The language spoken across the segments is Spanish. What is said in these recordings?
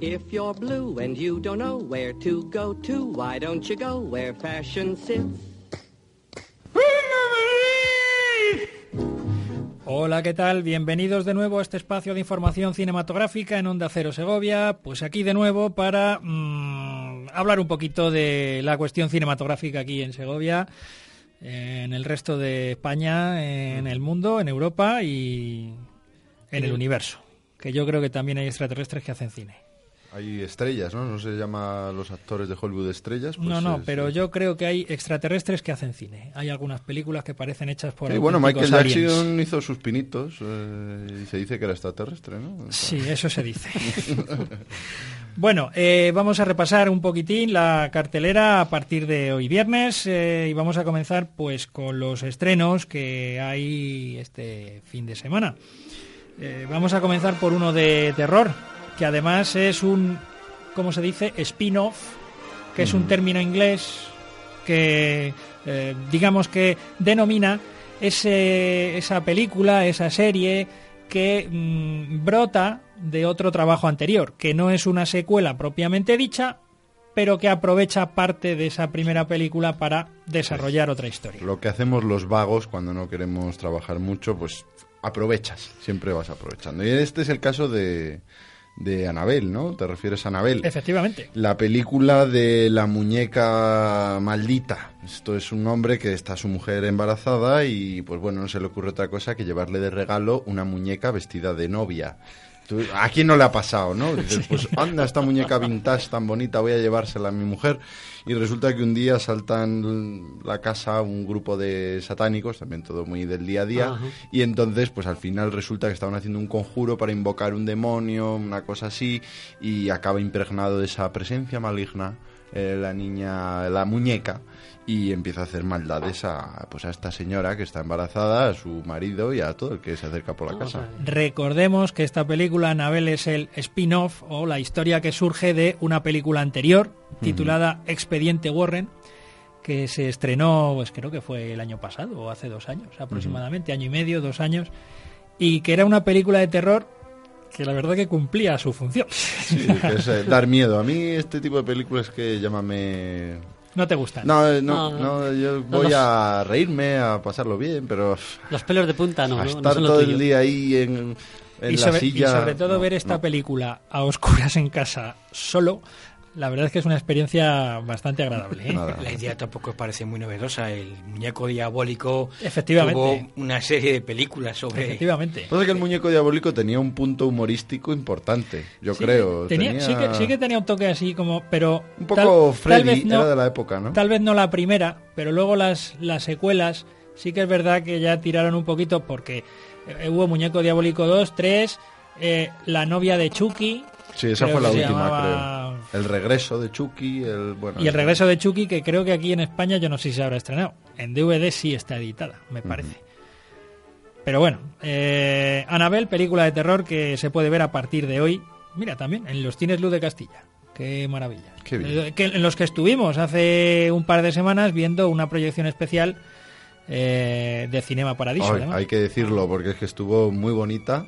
If you're blue and you don't know where to go to, why don't you go where fashion sits? Hola, ¿qué tal? Bienvenidos de nuevo a este espacio de información cinematográfica en Onda Cero Segovia. Pues aquí de nuevo para mmm, hablar un poquito de la cuestión cinematográfica aquí en Segovia, en el resto de España, en el mundo, en Europa y en el universo. Que yo creo que también hay extraterrestres que hacen cine. Hay estrellas, ¿no? No se llama a los actores de Hollywood estrellas. Pues no, no, es- pero es- yo creo que hay extraterrestres que hacen cine. Hay algunas películas que parecen hechas por Sí, bueno, Michael aliens. Jackson hizo sus pinitos eh, y se dice que era extraterrestre, ¿no? Sí, eso se dice. bueno, eh, vamos a repasar un poquitín la cartelera a partir de hoy viernes eh, y vamos a comenzar pues con los estrenos que hay este fin de semana. Eh, vamos a comenzar por uno de terror, que además es un, ¿cómo se dice? Spin-off, que es un término inglés que, eh, digamos que denomina ese, esa película, esa serie que mm, brota de otro trabajo anterior, que no es una secuela propiamente dicha, pero que aprovecha parte de esa primera película para desarrollar otra historia. Lo que hacemos los vagos cuando no queremos trabajar mucho, pues aprovechas, siempre vas aprovechando. Y este es el caso de, de Anabel, ¿no? ¿Te refieres a Anabel? Efectivamente. La película de la muñeca maldita. Esto es un hombre que está su mujer embarazada y pues bueno, no se le ocurre otra cosa que llevarle de regalo una muñeca vestida de novia. Tú- ¿A quién no le ha pasado, no? Dices, pues anda, esta muñeca vintage tan bonita, voy a llevársela a mi mujer. Y resulta que un día saltan la casa un grupo de satánicos, también todo muy del día a día, y entonces pues al final resulta que estaban haciendo un conjuro para invocar un demonio, una cosa así, y acaba impregnado de esa presencia maligna eh, la niña, la muñeca, y empieza a hacer maldades a, pues a esta señora que está embarazada, a su marido y a todo el que se acerca por la casa. Recordemos que esta película, Anabel, es el spin-off o la historia que surge de una película anterior titulada Expediente Warren, que se estrenó, pues creo que fue el año pasado o hace dos años aproximadamente, año y medio, dos años, y que era una película de terror que la verdad que cumplía su función. Sí, que es eh, dar miedo. A mí este tipo de películas que llámame... no te gustan. No, eh, no, No, no, yo no, voy los- a reírme, a pasarlo bien, pero Los pelos de punta no, a no, no estar son todo tuyo. el día ahí en, en y, la sobre, y silla... sobre todo no, ver esta no. película a oscuras en casa solo, la verdad es que es una experiencia bastante agradable. ¿eh? La idea tampoco parece muy novedosa. El muñeco diabólico Efectivamente. tuvo una serie de películas sobre... Efectivamente. Pasa que el muñeco diabólico tenía un punto humorístico importante, yo Sí, creo. tenía- Tenía sí, que, sí que tenía un toque así como, pero Un poco Freddy, vez no, era de la época, ¿no? tal vez no la primera, pero luego las, las secuelas sí que es verdad que ya tiraron un poquito porque eh, hubo Muñeco Diabólico 2, 3, eh, La novia de Chucky Sí, esa creo fue la última, llamaba- creo. El regreso de Chucky, el... Bueno, y el regreso de Chucky que creo que aquí en España yo no sé si se habrá estrenado. En DVD sí está editada, me parece. Pero bueno, eh, Anabel, película de terror que se puede ver a partir de hoy. Mira, también en los cines Luz de Castilla. Qué maravilla. Qué bien. Eh, que- en los que estuvimos hace un par de semanas viendo una proyección especial eh, de Cinema Paradiso. Ay, hay que decirlo, porque es que estuvo muy bonita.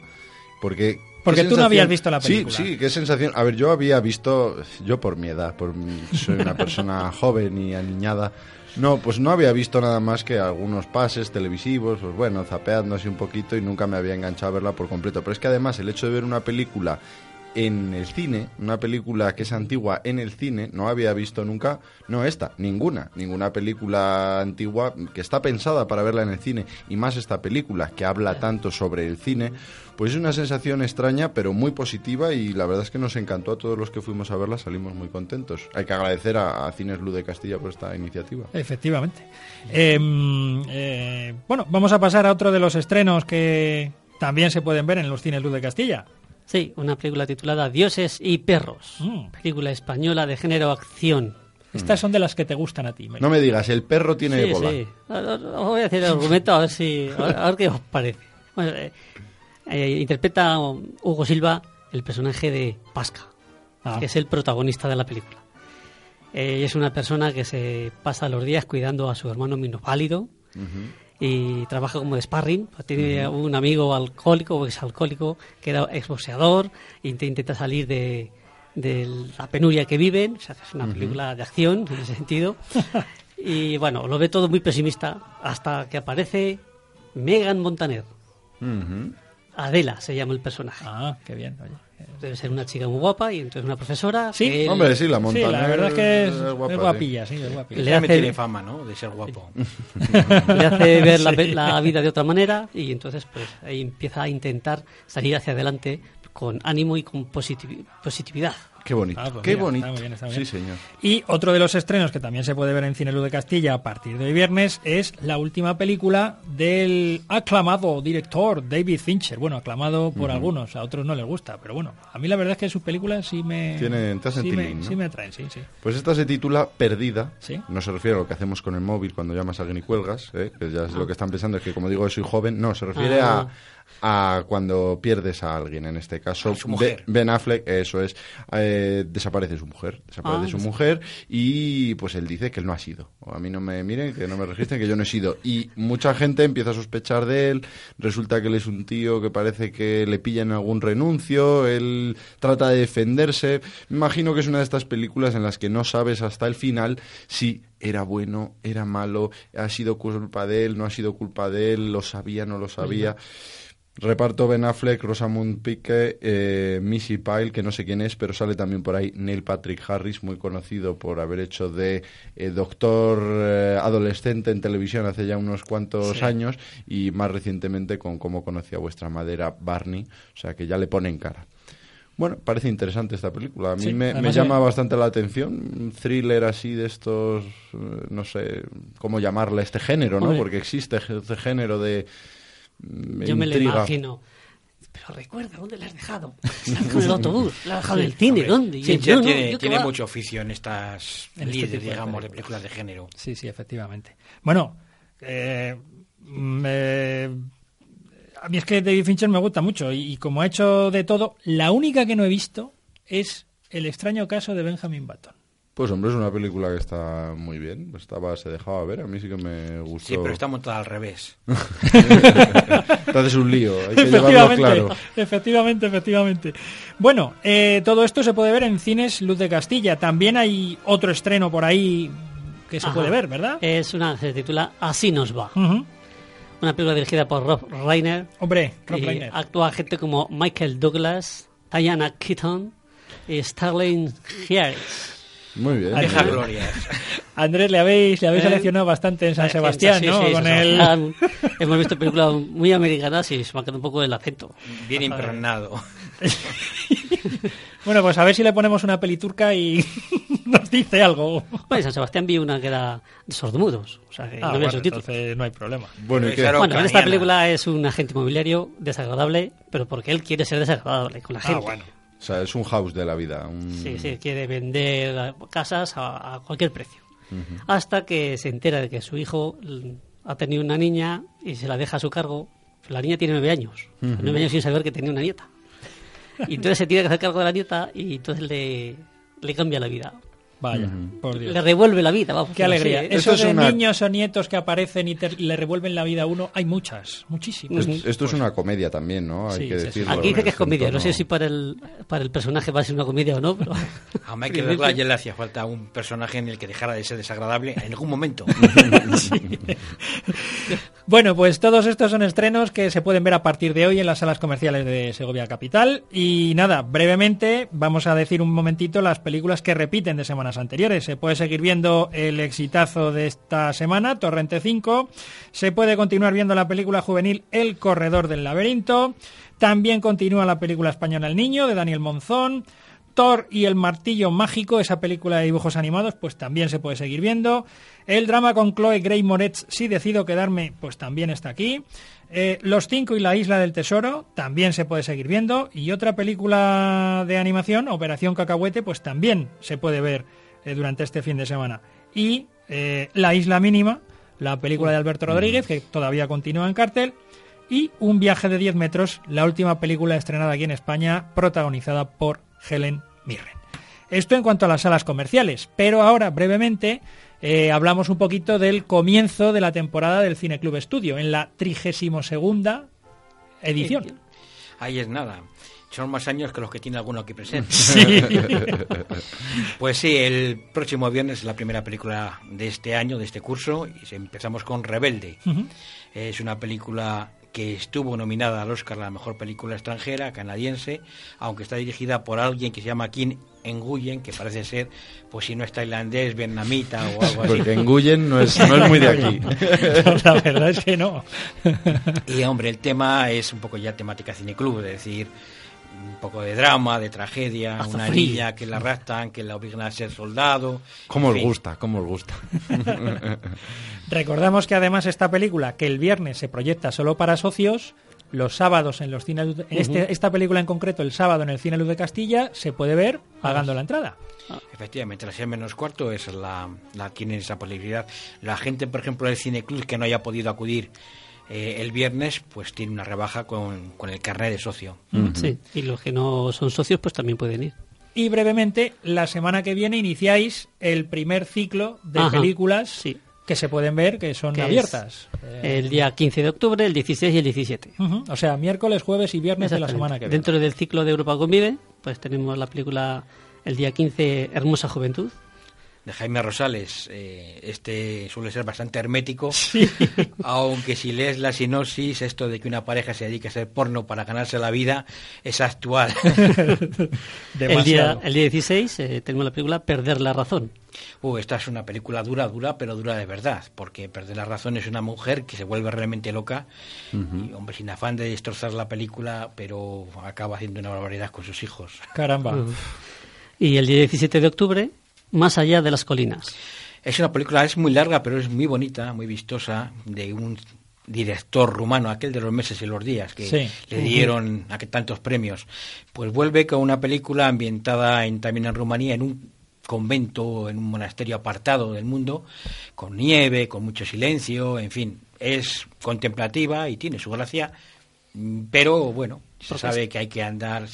Porque. Porque tú no habías visto la película. Sí, sí, qué sensación. A ver, yo había visto. Yo por mi edad, por mi- soy una persona joven y aniñada. No, pues no había visto nada más que algunos pases televisivos, pues bueno, zapeando así un poquito y nunca me había enganchado a verla por completo. Pero es que además el hecho de ver una película en el cine, una película que es antigua en el cine, no había visto nunca, no esta, ninguna, ninguna película antigua que está pensada para verla en el cine, y más esta película que habla tanto sobre el cine, pues es una sensación extraña pero muy positiva y la verdad es que nos encantó a todos los que fuimos a verla, salimos muy contentos. Hay que agradecer a, a Cines Luz de Castilla por esta iniciativa. Efectivamente. Eh, eh, bueno, vamos a pasar a otro de los estrenos que también se pueden ver en los cines Luz de Castilla. Sí, una película titulada Dioses y Perros. Mm. Película española de género acción. Estas son de las que te gustan a ti. Meli. No me digas, el perro tiene Sí, bola. sí. Os voy a decir el argumento a ver, si, a ver, a ver qué os parece. Bueno, eh, eh, interpreta Hugo Silva el personaje de Pasca, Ah. que es el protagonista de la película. Eh, es una persona que se pasa los días cuidando a su hermano minusválido y trabaja como de sparring. Tiene un amigo alcohólico o exalcohólico que era exboxeador e inte- intenta salir de, de la penuria que viven. O sea, es una película de acción en ese sentido. y bueno, lo ve todo muy pesimista hasta que aparece Megan Montaner. Adela se llama el personaje. Ah, qué bien. oye. Debe ser una chica muy guapa y entonces una profesora. Sí, que él- Hombre, sí, la Sí, montaña. la verdad es que es, es guapa, sí. guapilla, sí, es guapilla. Le hace- tiene fama, ¿no? De ser guapo. le hace ver la, la vida de otra manera y entonces pues ahí empieza a intentar salir hacia adelante con ánimo y con positivi- positividad. Qué bonito, Ah, pues qué mira, bonito. está muy bien, está muy sí, señor. Y otro de los estrenos que también se puede ver en Cine Luz de Castilla a partir de hoy viernes es la última película del aclamado director David Fincher. Bueno, aclamado por algunos, a otros no les gusta, pero bueno, a mí la verdad es que sus películas sí me, Tienen- sí me, ¿no? sí me atraen, sí, sí. Pues esta se titula Perdida. Sí. No se refiere a lo que hacemos con el móvil cuando llamas a alguien y cuelgas, ¿eh? que ya es lo que están pensando, es que como digo, soy joven. No, se refiere Ah. a, a cuando pierdes a alguien. En este caso, A su mujer. Ben Affleck, eso es, eh, desaparece su mujer. Desaparece Ah, su sí. mujer y pues él dice que él no ha sido. O a mí no me miren, que no me registren, que yo no he sido. Y mucha gente empieza a sospechar de él. Resulta que él es un tío que parece que le pillan algún renuncio. Él trata de defenderse. Me imagino que es una de estas películas en las que no sabes hasta el final si era bueno, era malo, ha sido culpa de él, no ha sido culpa de él, lo sabía, no lo sabía. Reparto Ben Affleck, Rosamund Pike, eh, Missy Pyle, que no sé quién es, pero sale también por ahí Neil Patrick Harris, muy conocido por haber hecho de eh, doctor eh, adolescente en televisión hace ya unos cuantos Sí. años y más recientemente con Cómo conocía vuestra madera, Barney, o sea que ya le ponen cara. Bueno, parece interesante esta película. A mí Sí, me, llama bastante la atención. Un thriller así de estos, no sé cómo llamarle este género, ¿no? Hombre. Porque existe este género de Yo me lo imagino. Pero recuerda, ¿dónde la has dejado? Está con el autobús, la has dejado en el cine, ¿dónde? Yo, no, tiene, mucho oficio en estas En este tipo de digamos, de películas. películas de género. Sí, sí, efectivamente. Bueno, eh, me- a mí es que David Fincher me gusta mucho y, y como ha hecho de todo, la única que no he visto es El extraño caso de Benjamin Button. Pues hombre, es una película que está muy bien. Estaba, se dejaba ver, a mí sí que me gustó. Sí, pero está montada al revés. Entonces es un lío, hay que llevarlo claro. efectivamente, efectivamente. Bueno, eh, todo esto se puede ver en cines Luz de Castilla. También hay otro estreno por ahí que se Ajá. puede ver, ¿verdad? Es una, se titula Así nos va. Una película dirigida por Rob Reiner. Hombre, Rob y Reiner. actúa gente como Michael Douglas, Diana Keaton y Starling Harris. Muy bien. Deja glorias. Andrés, le habéis, le habéis Eh, seleccionado bastante en San Eh, Sebastián, sí, ¿no? sí, Con el... Hemos visto películas muy americanas y se me ha quedado un poco el acento. Bien impregnado. Bueno, pues a ver si le ponemos una peliturca y nos dice algo. Bueno, en San Sebastián vi una que era de sordomudos, o sea que Ah, no había bueno, subtítulos. entonces no hay problema. Bueno, ¿y qué? Claro, Bueno, en esta película es un agente inmobiliario desagradable, pero porque él quiere ser desagradable con la gente. Ah, bueno. O sea, es un house de la vida. un- Sí, sí, quiere vender casas a, a cualquier precio. Hasta que se entera de que su hijo ha tenido una niña y se la deja a su cargo. La niña tiene nueve años. Nueve años sin saber que tenía una nieta. Y entonces se tiene que hacer cargo de la nieta y entonces le, le cambia la vida. Vaya, por Dios. Le revuelve la vida, vamos. Qué alegría. Sí. Eso es de una- niños o nietos que aparecen y te- le revuelven la vida a uno, hay muchas, muchísimas. Es- Esto es una comedia también, ¿no? Hay Sí, que sí, sí. decirlo. Aquí dice que es comedia. No sé si para el, para el personaje va a ser una comedia o no, pero... A Michael Douglas ya le hacía falta un personaje en el que dejara de ser desagradable en algún momento. Bueno, pues todos estos son estrenos que se pueden ver a partir de hoy en las salas comerciales de Segovia Capital. Y nada, brevemente vamos a decir un momentito las películas que repiten de anteriores. Se puede seguir viendo el exitazo de esta semana, Torrente 5. Se puede continuar viendo la película juvenil El Corredor del Laberinto. También continúa la película española El Niño, de Daniel Monzón. Thor y el martillo mágico, esa película de dibujos animados, pues también se puede seguir viendo. El drama con Chloe Grey Moretz, si decido quedarme, pues también está aquí. Eh, Los cinco y la isla del tesoro, también se puede seguir viendo. Y otra película de animación, Operación Cacahuete, pues también se puede ver eh, durante este fin de semana. Y eh, La isla mínima, la película de Alberto Rodríguez, que todavía continúa en cartel y Un viaje de 10 metros, la última película estrenada aquí en España, protagonizada por Helen Mirren. Esto en cuanto a las salas comerciales, pero ahora brevemente eh, hablamos un poquito del comienzo de la temporada del Cine Club Estudio, en la 32 segunda edición. Ahí es nada. Son más años que los que tiene alguno aquí presente. Sí. Pues sí, el próximo viernes es la primera película de este año, de este curso, y empezamos con Rebelde. Es una película que estuvo nominada al Oscar a la mejor película extranjera canadiense, aunque está dirigida por alguien que se llama Kim Nguyen, que parece ser, pues si no es tailandés, vietnamita o algo así. Porque Nguyen no es, no es muy de aquí. la verdad es que no. Y hombre, el tema es un poco ya temática cineclub, es decir, un poco de drama, de tragedia, Hasta una frío. niña que la raptan, que la obligan a ser soldado. ¿Cómo os fin. gusta? ¿Cómo os gusta? Recordamos que además esta película, que el viernes se proyecta solo para socios, los sábados en los cines, Luz- este- esta película en concreto, el sábado en el Cine Luz de Castilla, se puede ver pagando la entrada. Efectivamente, las 6 menos cuarto es la, la tiene esa posibilidad. La gente, por ejemplo, del cineclub que no haya podido acudir eh, el viernes, pues tiene una rebaja con, con el carnet de socio. Sí, y los que no son socios pues también pueden ir. Y brevemente, la semana que viene iniciáis el primer ciclo de Ajá, películas sí. que se pueden ver, que son Que abiertas. El día 15 de octubre, el 16 y el 17. ujú, O sea, miércoles, jueves y viernes de la semana que viene. Dentro del ciclo de Europa Convive, pues tenemos la película el día 15, Hermosa Juventud. De Jaime Rosales, eh, este suele ser bastante hermético, aunque si lees la sinopsis, esto de que una pareja se dedique a hacer porno para ganarse la vida es actual. El día, el día 16 eh, tenemos la película Perder la Razón. Uh, esta es una película dura, dura, pero dura de verdad, porque Perder la Razón es una mujer que se vuelve realmente loca y, hombre, sin afán de destrozar la película, pero acaba haciendo una barbaridad con sus hijos. Caramba. Y el día 17 de octubre, Más allá de las colinas. Es una película, es muy larga, pero es muy bonita, muy vistosa, de un director rumano, aquel de los meses y los días, que Sí. le dieron a que tantos premios. Pues vuelve con una película ambientada en, también en Rumanía, en un convento, en un monasterio apartado del mundo, con nieve, con mucho silencio, en fin, es contemplativa y tiene su gracia, mm, pero bueno, se sabe que hay que andar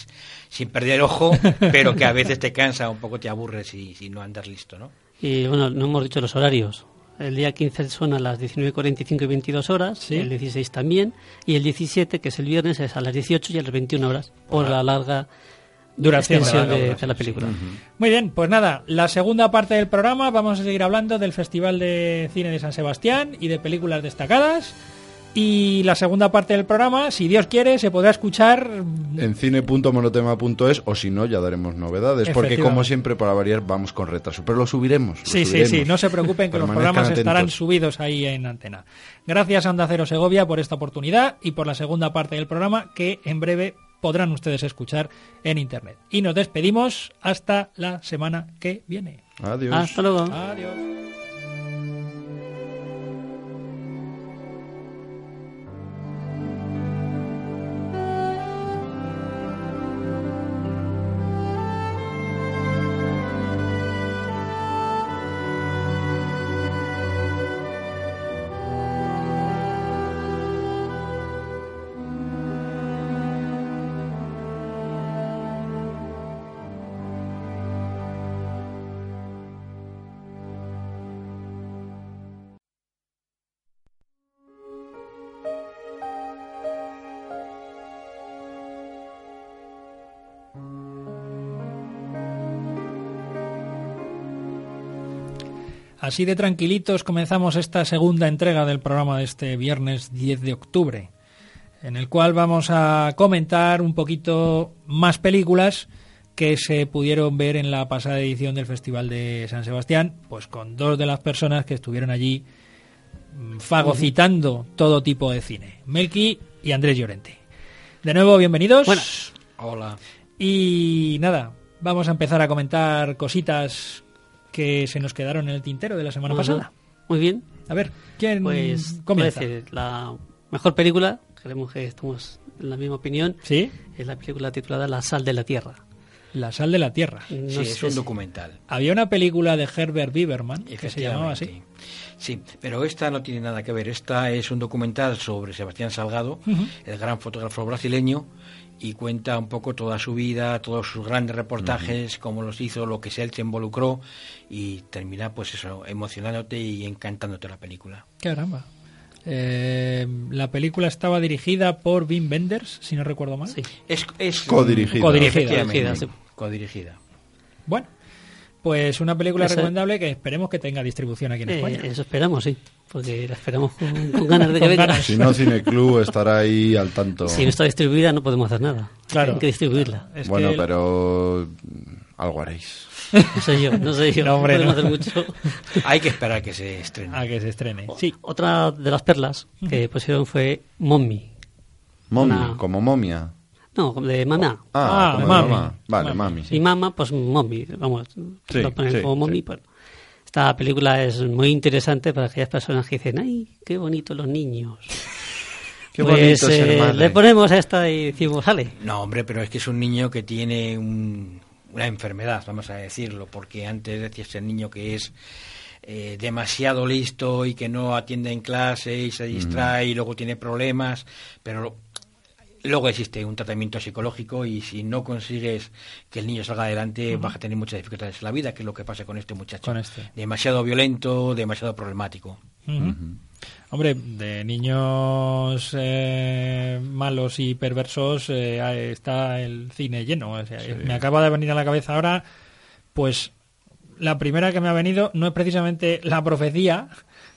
sin perder ojo, pero que a veces te cansa, un poco te aburres si, si no andas listo, ¿no? Y bueno, no hemos dicho los horarios. El día 15 son a las 19.45 y 22 horas, Sí. el 16 también, y el 17, que es el viernes, es a las 18 y a las 21 horas, por la larga Duración. Larga de, de la sí. película. Muy bien, pues nada, la segunda parte del programa vamos a seguir hablando del Festival de Cine de San Sebastián y de películas destacadas. Y la segunda parte del programa, si Dios quiere, se podrá escuchar En cine.monotema.es o si no, ya daremos novedades. Porque como siempre, para variar, vamos con retraso. Pero lo subiremos. lo Sí, sí, subiremos. sí, no se preocupen que los programas estarán subidos ahí en antena. Gracias a Onda Cero Segovia por esta oportunidad y por la segunda parte del programa que en breve podrán ustedes escuchar en internet. Y nos despedimos hasta la semana que viene. Adiós. Hasta luego. Adiós. Así de tranquilitos comenzamos esta segunda entrega del programa de este viernes 10 de octubre, en el cual vamos a comentar un poquito más películas que se pudieron ver en la pasada edición del Festival de San Sebastián, pues con dos de las personas que estuvieron allí mm, fagocitando todo tipo de cine, Melqui y Andrés Llorente. De nuevo, bienvenidos. Buenas. Hola. Y nada, vamos a empezar a comentar cositas que se nos quedaron en el tintero de la semana pasada. Muy bien. A ver, ¿quién Pues comienza? decir, la mejor película, creemos que estamos en la misma opinión, Sí, es la película titulada La sal de la tierra. La sal de la tierra. No sí, es un si- documental. Había una película de Herbert Bieberman que se llamaba así. Efectivamente. Sí, pero esta no tiene nada que ver. Esta es un documental sobre Sebastián Salgado, el gran fotógrafo brasileño, y cuenta un poco toda su vida, todos sus grandes reportajes, cómo los hizo, lo que se él se involucró, y termina, pues eso, emocionándote y encantándote la película. Caramba. Eh, la película estaba dirigida por Wim Wenders, si no recuerdo mal. Sí. Es, es Codirigida. Codirigida. Codirigida, sí. codirigida. Bueno, pues una película Esa- recomendable que esperemos que tenga distribución aquí en Eh, España. eso esperamos, sí. Porque la esperamos con, con ganas de que venga. Si no, Cineclub estará ahí al tanto. Si no está distribuida no podemos hacer nada. Claro. Hay que distribuirla. Es bueno, que- pero algo haréis. No sé yo, no sé yo. No, hombre, podemos no. hacer mucho. Hay que esperar a que se estrene. A que se estrene. Sí. Otra de las perlas que pusieron fue Mommy. Mommy, Una- como momia. No, de mamá. Ah, Ah, como mami. mamá. Vale, Mami. mami. sí. Y mamá, pues Mommy. Vamos, Sí, lo ponen sí, como Mommy. sí. pues. Esta película es muy interesante para aquellas personas que dicen, ¡ay, qué bonito los niños! Qué Pues, bonito ser eh, madre. Le ponemos esta y decimos, sale. No, hombre, pero es que es un niño que tiene un- una enfermedad, vamos a decirlo, porque antes decías el niño que es eh, demasiado listo y que no atiende en clase y se distrae y luego tiene problemas, pero lo- luego existe un tratamiento psicológico y si no consigues que el niño salga adelante vas a tener muchas dificultades en la vida, que es lo que pasa con este muchacho. Con este. Demasiado violento, demasiado problemático. Hombre, de niños eh, malos y perversos eh, está el cine lleno. O sea, Me acaba de venir a la cabeza ahora, pues la primera que me ha venido no es precisamente la profecía,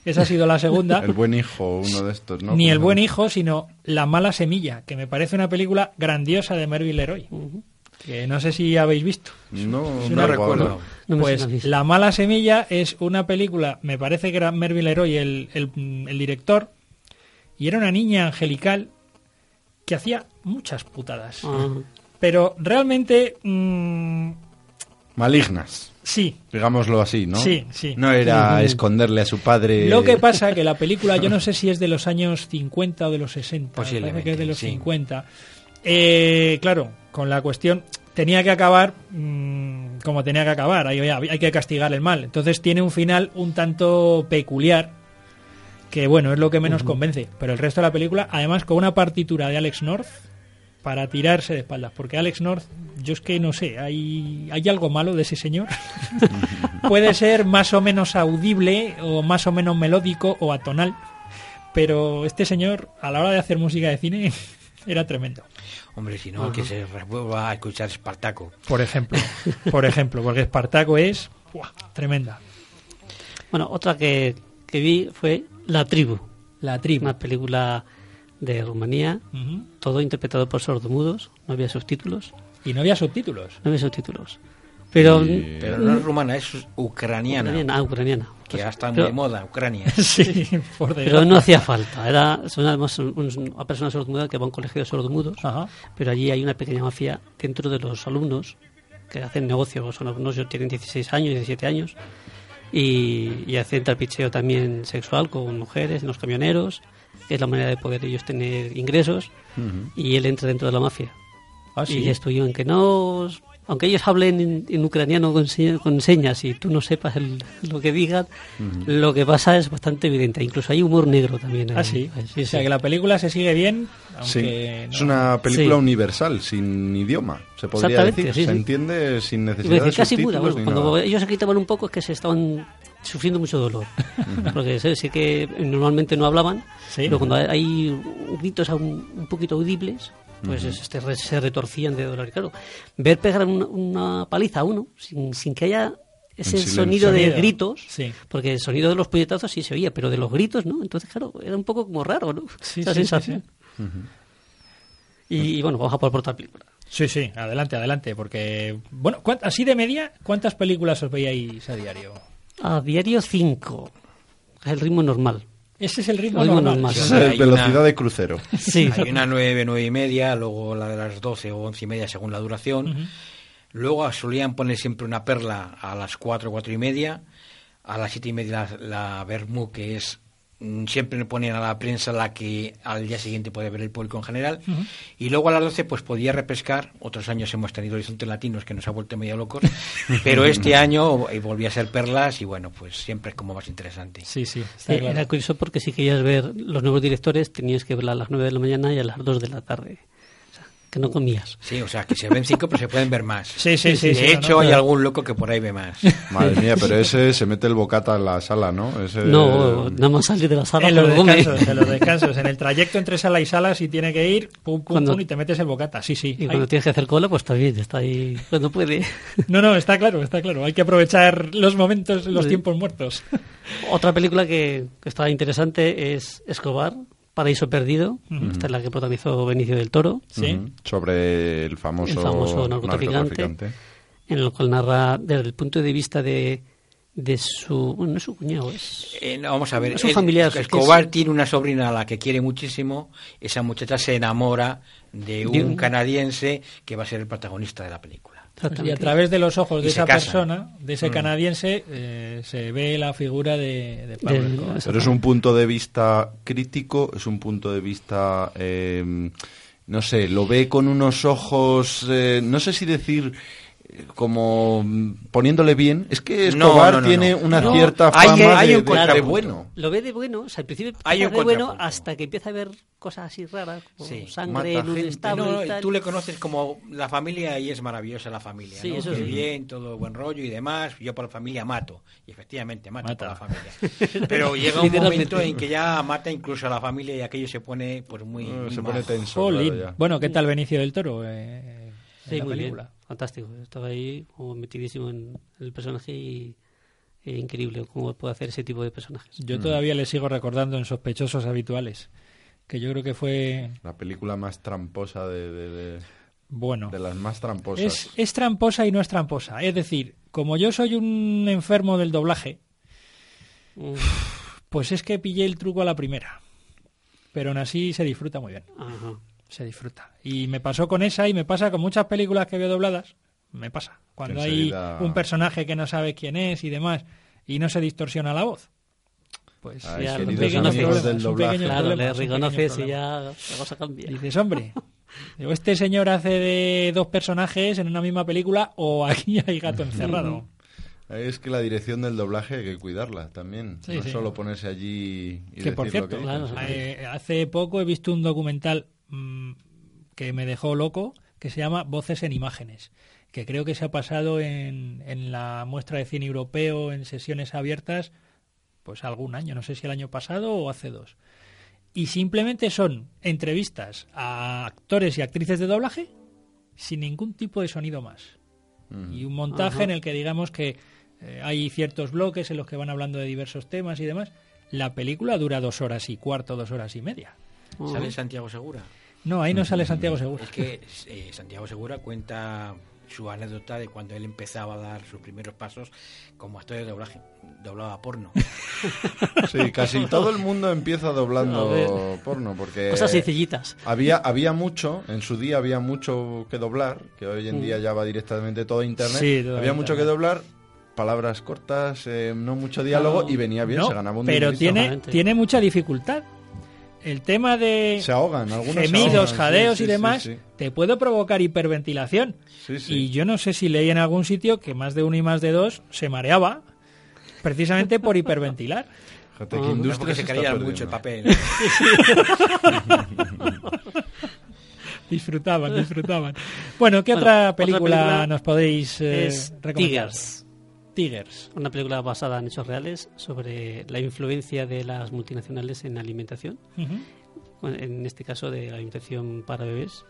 esa ha sido la segunda, El buen hijo, uno de estos, ¿no? ni el buen hijo, sino La mala semilla, que me parece una película grandiosa de Mervyn Leroy, que no sé si habéis visto. No, no recuerdo. No pues. La mala semilla es una película, me parece que era Mervyn Leroy el, el, el director, y era una niña angelical que hacía muchas putadas. Ah, Pero realmente, mm, Malignas, sí, digámoslo así, ¿no? Sí, sí. No era esconderle a su padre... Lo que pasa que la película, yo no sé si es de los años 50 o de los 60, Posiblemente, que es de los sí. 50. Eh, claro, con la cuestión tenía que acabar mm, como tenía que acabar, hay, hay que castigar el mal. Entonces tiene un final un tanto peculiar, que bueno, es lo que menos convence. Pero el resto de la película, además con una partitura de Alex North para tirarse de espaldas, porque Alex North, yo es que no sé, hay, hay algo malo de ese señor. Puede ser más o menos audible o más o menos melódico o atonal, pero este señor a la hora de hacer música de cine era tremendo. Hombre, si no, que se vuelva a escuchar Espartaco. Por ejemplo, por ejemplo, porque Espartaco es ¡buah! tremenda. Bueno, otra que, que vi fue La Tribu, La tribu. una película de Rumanía, todo interpretado por sordomudos, no había subtítulos, Y no había subtítulos. no había subtítulos. Pero... Y- Pero no es rumana, es ucraniana. Ucraniana, ah, ucraniana. Que Pues, ya está muy pero- de moda, Ucrania. sí, por Pero no hacía falta. Era, son además un- un- una persona sordomuda que va a un colegio de sordomudos, Ajá. pero allí hay una pequeña mafia dentro de los alumnos que hacen negocios. Son alumnos que tienen 16 años, 17 años y, y hacen trapicheo también sexual con mujeres en los camioneros, que es la manera de poder ellos tener ingresos. Y él entra dentro de la mafia. Ah, sí. Y esto yo, aunque no. Aunque ellos hablen en, en ucraniano con, se- con señas y tú no sepas el- lo que digan, lo que pasa es bastante evidente. Incluso hay humor negro también. Ah, ahí. sí. Sí, o sea sí. que la película se sigue bien, Sí, aunque es una película Sí. universal, sin idioma, se podría Exactamente, decir. sí, se sí. entiende sin necesidad de casi muda. subtítulos Bueno, ni cuando nada. ellos se gritaban un poco es que se estaban sufriendo mucho dolor. Porque sí, sí que normalmente no hablaban, Sí. pero cuando hay gritos un, un poquito audibles, pues este, re- se retorcían de dolor. Y claro, ver pegar una, una paliza a uno sin, sin que haya ese sonido de gritos, sí. porque el sonido de los puñetazos sí se oía, pero de los gritos no. Entonces, claro, era un poco como raro, ¿no? Sí, Esa sí, sí, sensación. Y, y bueno, vamos a por otra película. Sí, sí, adelante, adelante, porque bueno, ¿cuánt- así de media, ¿cuántas películas os veíais a diario? A diario 5. Es el ritmo normal. Ese es el ritmo, ritmo normal. Hay velocidad una- de crucero. Sí. Hay una nueve, nueve y media, luego la de las doce o once y media según la duración. Luego solían poner siempre una perla a las cuatro, cuatro y media. A las siete y media la, la Bermú, que es siempre le ponen a la prensa la que al día siguiente puede ver el público en general. Y luego a las 12 pues podía repescar. Otros años hemos tenido Horizontes Latinos que nos ha vuelto medio locos. pero este año eh, volvía a ser perlas y bueno, pues siempre es como más interesante. Sí, sí, claro. Era curioso porque si querías ver los nuevos directores tenías que verla a las 9 de la mañana y a las 2 de la tarde. Que no comías. Sí, o sea, que se ven cinco, pero se pueden ver más. Sí, sí, sí, De sí, hecho, no, no, hay algún loco que por ahí ve más. Madre mía, pero ese se mete el bocata en la sala, ¿no? Ese- No, nada más salir de la sala En los descansos, en los descansos, en el trayecto entre sala y sala, si tiene que ir, pum, pum, Cuando- pum, y te metes el bocata. Sí, sí. Y cuando tienes que hacer cola, pues está bien, está ahí cuando puede. No, no, está claro, está claro. Hay que aprovechar los momentos, los Sí. tiempos muertos. Otra película que, que está interesante es Escobar, Paraíso Perdido. Esta es la que protagonizó Benicio del Toro, Sí. Sobre el famoso, el famoso narcotraficante, narcotraficante. en el cual narra desde el punto de vista de, de su... Bueno, no es su cuñado, es... Eh, no, vamos a ver. Es un familiar, Escobar es- tiene una sobrina a la que quiere muchísimo. Esa muchacha se enamora de un, De un- canadiense que va a ser el protagonista de la película. Y a través de los ojos de esa casan. persona, de ese Mm. canadiense, eh, se ve la figura de, de Pablo Escobar. Pero es un punto de vista crítico, es un punto de vista, eh, no sé, lo ve con unos ojos, eh, no sé si decir como poniéndole bien. Es que Escobar no, no, tiene no. una No, cierta fama hay de, un de- de bueno. Lo ve de bueno, o sea, al principio Hay un de bueno hasta que empieza a ver cosas así raras, como Sí, sangre No, no, y tal. tú le conoces como la familia y es maravillosa la familia. Sí, ¿no? eso Qué sí. bien, todo buen rollo y demás. Yo por la familia mato. Y efectivamente mato Mata. por la familia. Pero llega un momento en que ya mata incluso a la familia y aquello se pone pues muy, Eh, muy se pone tenso. Claro. Bueno, ¿qué tal Benicio del Toro eh, en Sí, la muy película? bien, fantástico. Estaba ahí como metidísimo en el personaje y, e increíble cómo puede hacer ese tipo de personajes. Yo todavía le sigo recordando en Sospechosos Habituales, que yo creo que fue, La película más tramposa de, de- de- bueno, de las más tramposas. es, es tramposa y no es tramposa. Es decir, como yo soy un enfermo del doblaje, Mm, pues es que pillé el truco a la primera. Pero aún así se disfruta muy bien. ajá. Se disfruta. Y me pasó con esa y me pasa con muchas películas que veo dobladas. Me pasa. Cuando hay un personaje que no sabe quién es y demás y no se distorsiona la voz. Pues Ay, Ya, amigos problemas, del doblaje. Claro, le reconoces y ya la cosa cambia. Dices, hombre, digo, este señor hace de dos personajes en una misma película o aquí hay gato encerrado. Es que la dirección del doblaje hay que cuidarla también. Sí, no sí. solo ponerse allí y que por decir lo cierto, que dicen. claro. eh, hace poco he visto un documental mm, que me dejó loco que se llama Voces en Imágenes, que creo que se ha pasado en, en la muestra de cine europeo en sesiones abiertas, pues algún año, no sé si el año pasado o hace dos. Y simplemente son entrevistas a actores y actrices de doblaje sin ningún tipo de sonido más. Y un montaje Ajá. en el que digamos que eh, hay ciertos bloques en los que van hablando de diversos temas y demás. La película dura dos horas y cuarto, dos horas y media. Sale Santiago Segura. No, ahí no sale Santiago Segura. Es que eh, Santiago Segura cuenta su anécdota de cuando él empezaba a dar sus primeros pasos como actor de doblaje. Doblaba porno. Sí, casi todo el mundo empieza A doblando porno porque Cosas sencillitas. había había mucho, en su día había mucho que doblar, que hoy en Mm. día ya va directamente todo a internet. Sí, todo había mucho que doblar, palabras cortas, eh, no mucho diálogo No. y venía bien, No, se ganaba un pero dinerito. tiene, tiene mucha dificultad. El tema de se ahogan, algunos se gemidos, ahogan, jadeos sí, y demás sí, te puede provocar hiperventilación. sí, sí. Y yo no sé si leí en algún sitio que más de uno y más de dos se mareaba precisamente por hiperventilar. Fíjate qué no, No, industria porque se perdiendo. mucho el papel. Disfrutaban, disfrutaban. Bueno, ¿qué Bueno, otra otra película, película nos podéis eh, es recomendar? Tigers. Tigers. Una película basada en hechos reales sobre la influencia de las multinacionales en la alimentación, en este caso de la alimentación para bebés,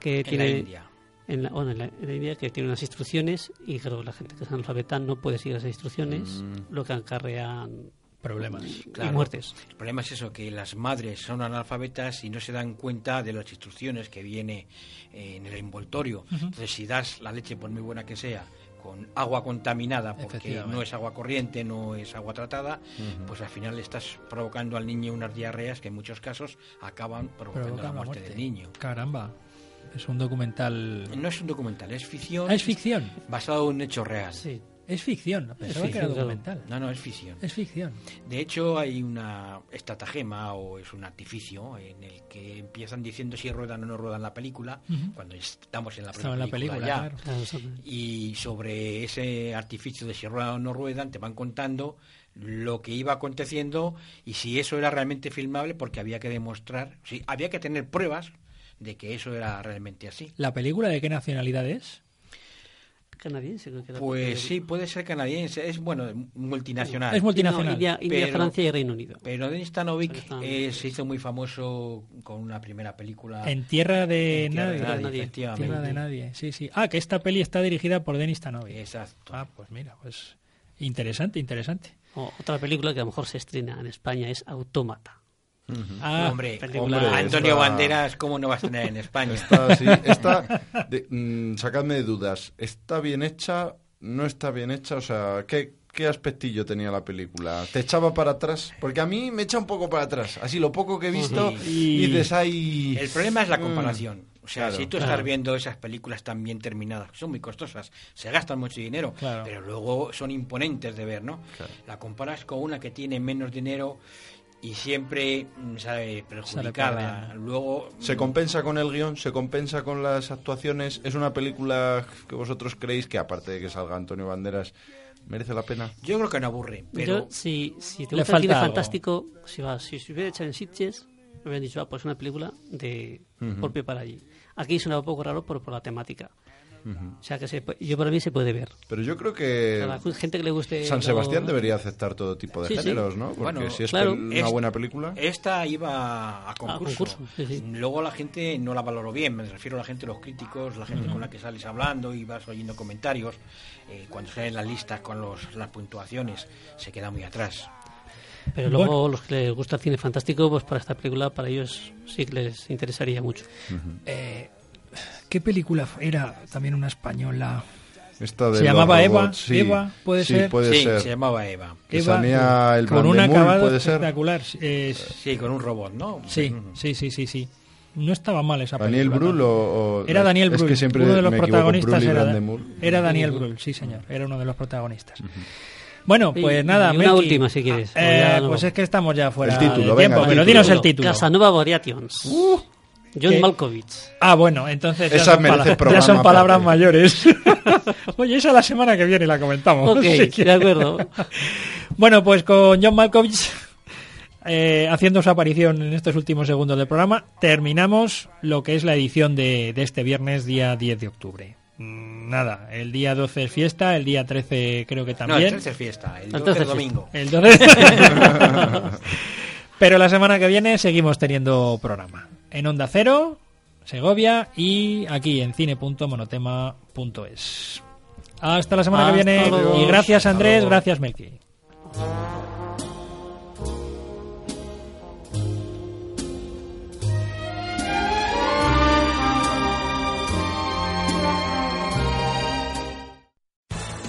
que En tiene la India. en la, bueno, en la, en la India que tiene unas instrucciones y claro, la gente que es analfabeta no puede seguir esas instrucciones, Mm. lo que acarrean Problemas. Claro. y muertes. El problema es eso, que las madres son analfabetas y no se dan cuenta de las instrucciones que viene eh, en el envoltorio. Entonces, si das la leche, por muy buena que sea, con agua contaminada, porque no es agua corriente, no es agua tratada, pues al final le estás provocando al niño unas diarreas que en muchos casos acaban provocando Provoca la la muerte, muerte. del niño. Caramba. Es un documental. No es un documental, es ficción. Ah, es ficción. Basado en un hecho real. Sí. Es ficción. Pensaba Es que era documental. No, no, es ficción. Es ficción. De hecho, hay una estratagema o es un artificio en el que empiezan diciendo si ruedan o no ruedan la película, cuando estamos en la Estaba en la película, ya. claro. Eso- Y sobre ese artificio de si ruedan o no ruedan, te van contando lo que iba aconteciendo y si eso era realmente filmable, porque había que demostrar, sí, había que tener pruebas de que eso era realmente así. ¿La película de qué nacionalidad es? Canadiense. creo que era. Pues sí, puede ser canadiense, es bueno, multinacional. Es multinacional. No, India, India, Pero- Francia y Reino Unido. Pero Denis Stanovic eh, se hizo muy famoso con una primera película. En Tierra de En Tierra Nadie. de Nadie. Tierra de Nadie. Sí, sí. Ah, que esta peli está dirigida por Denis Tanovic. Exacto. Ah, pues mira, pues interesante, interesante. O otra película que a lo mejor se estrena en España es Autómata. Ah, hombre, Hombre, Antonio esta- Banderas, ¿cómo no va a tener en España? Está, sí, está de- mm, sacadme de dudas. ¿Está bien hecha? ¿No está bien hecha? O sea, ¿qué, ¿qué aspectillo tenía la película? ¿Te echaba para atrás? Porque a mí me echa un poco para atrás. Así, lo poco que he visto, Sí. y dices, ay... El problema es la mm, comparación. O sea, claro. si tú Claro. estás viendo esas películas tan bien terminadas, que son muy costosas, se gastan mucho dinero, Claro. pero luego son imponentes de ver, ¿no? Claro. La comparas con una que tiene menos dinero y siempre mm, sale perjudicada. luego ¿Se mm, compensa con el guion? ¿Se compensa con las actuaciones? ¿Es una película que vosotros creéis que, aparte de que salga Antonio Banderas, merece la pena? yo creo que no aburre, pero Yo, si, si te gusta el cine fantástico, si, va, si se hubiera hecho en Sitges, me hubieran dicho, ah, pues una película de por pie para allí. Aquí suena un poco raro por, por la temática. O sea, que se, yo para mí se puede ver. Pero yo creo que A la gente que le guste... San lo- Sebastián debería aceptar todo tipo de Sí, sí. géneros, ¿no? Porque Bueno, si es claro. una Es- buena película... Esta iba a concurso. concurso, sí, sí. Luego la gente no la valoró bien, me refiero a la gente, los críticos, la gente con la que sales hablando y vas oyendo comentarios. eh, cuando salen las listas con los, las puntuaciones, se queda muy atrás. Pero luego los que les gusta el cine fantástico, pues para esta película, para ellos sí que les interesaría mucho. eh, ¿Qué película era también una española? Esta de ¿Se llamaba Eva? sí. Eva, ¿puede Sí, ser? puede sí, ser. se llamaba Eva. Que Eva, salía el con un acabado ¿puede ser? espectacular. Eh, Sí, con un robot, ¿no? sí, sí, sí, sí, sí. No estaba mal esa ¿Daniel película. Brühl o, o- Era Daniel es Brühl. que siempre uno de los me protagonistas Brühl era, era Daniel Brühl, sí señor, era uno de los protagonistas. Bueno, Y- pues nada, y una Melqui. última, si quieres, Eh, pues es que estamos ya fuera El título, de venga, tiempo, el pero título. dinos el título. Casanova Variations. John ¿Qué? Malkovich. Ah, bueno, entonces ya Esa son, merece pala- ya programa son palabras mayores. Oye, esa la semana que viene la comentamos. Ok, si de acuerdo. Bueno, pues con John Malkovich eh, haciendo su aparición en estos últimos segundos del programa, terminamos lo que es la edición de, de este viernes, día 10 de octubre. Mm, Nada, el día 12 es fiesta, el día 13 creo que No, también. el 13 es fiesta, el El 12 13 es es domingo. El 12. Pero la semana que viene seguimos teniendo programa. En Onda Cero, Segovia y aquí en cine.monotema.es. Hasta la semana que viene. Y gracias Andrés, gracias Melqui.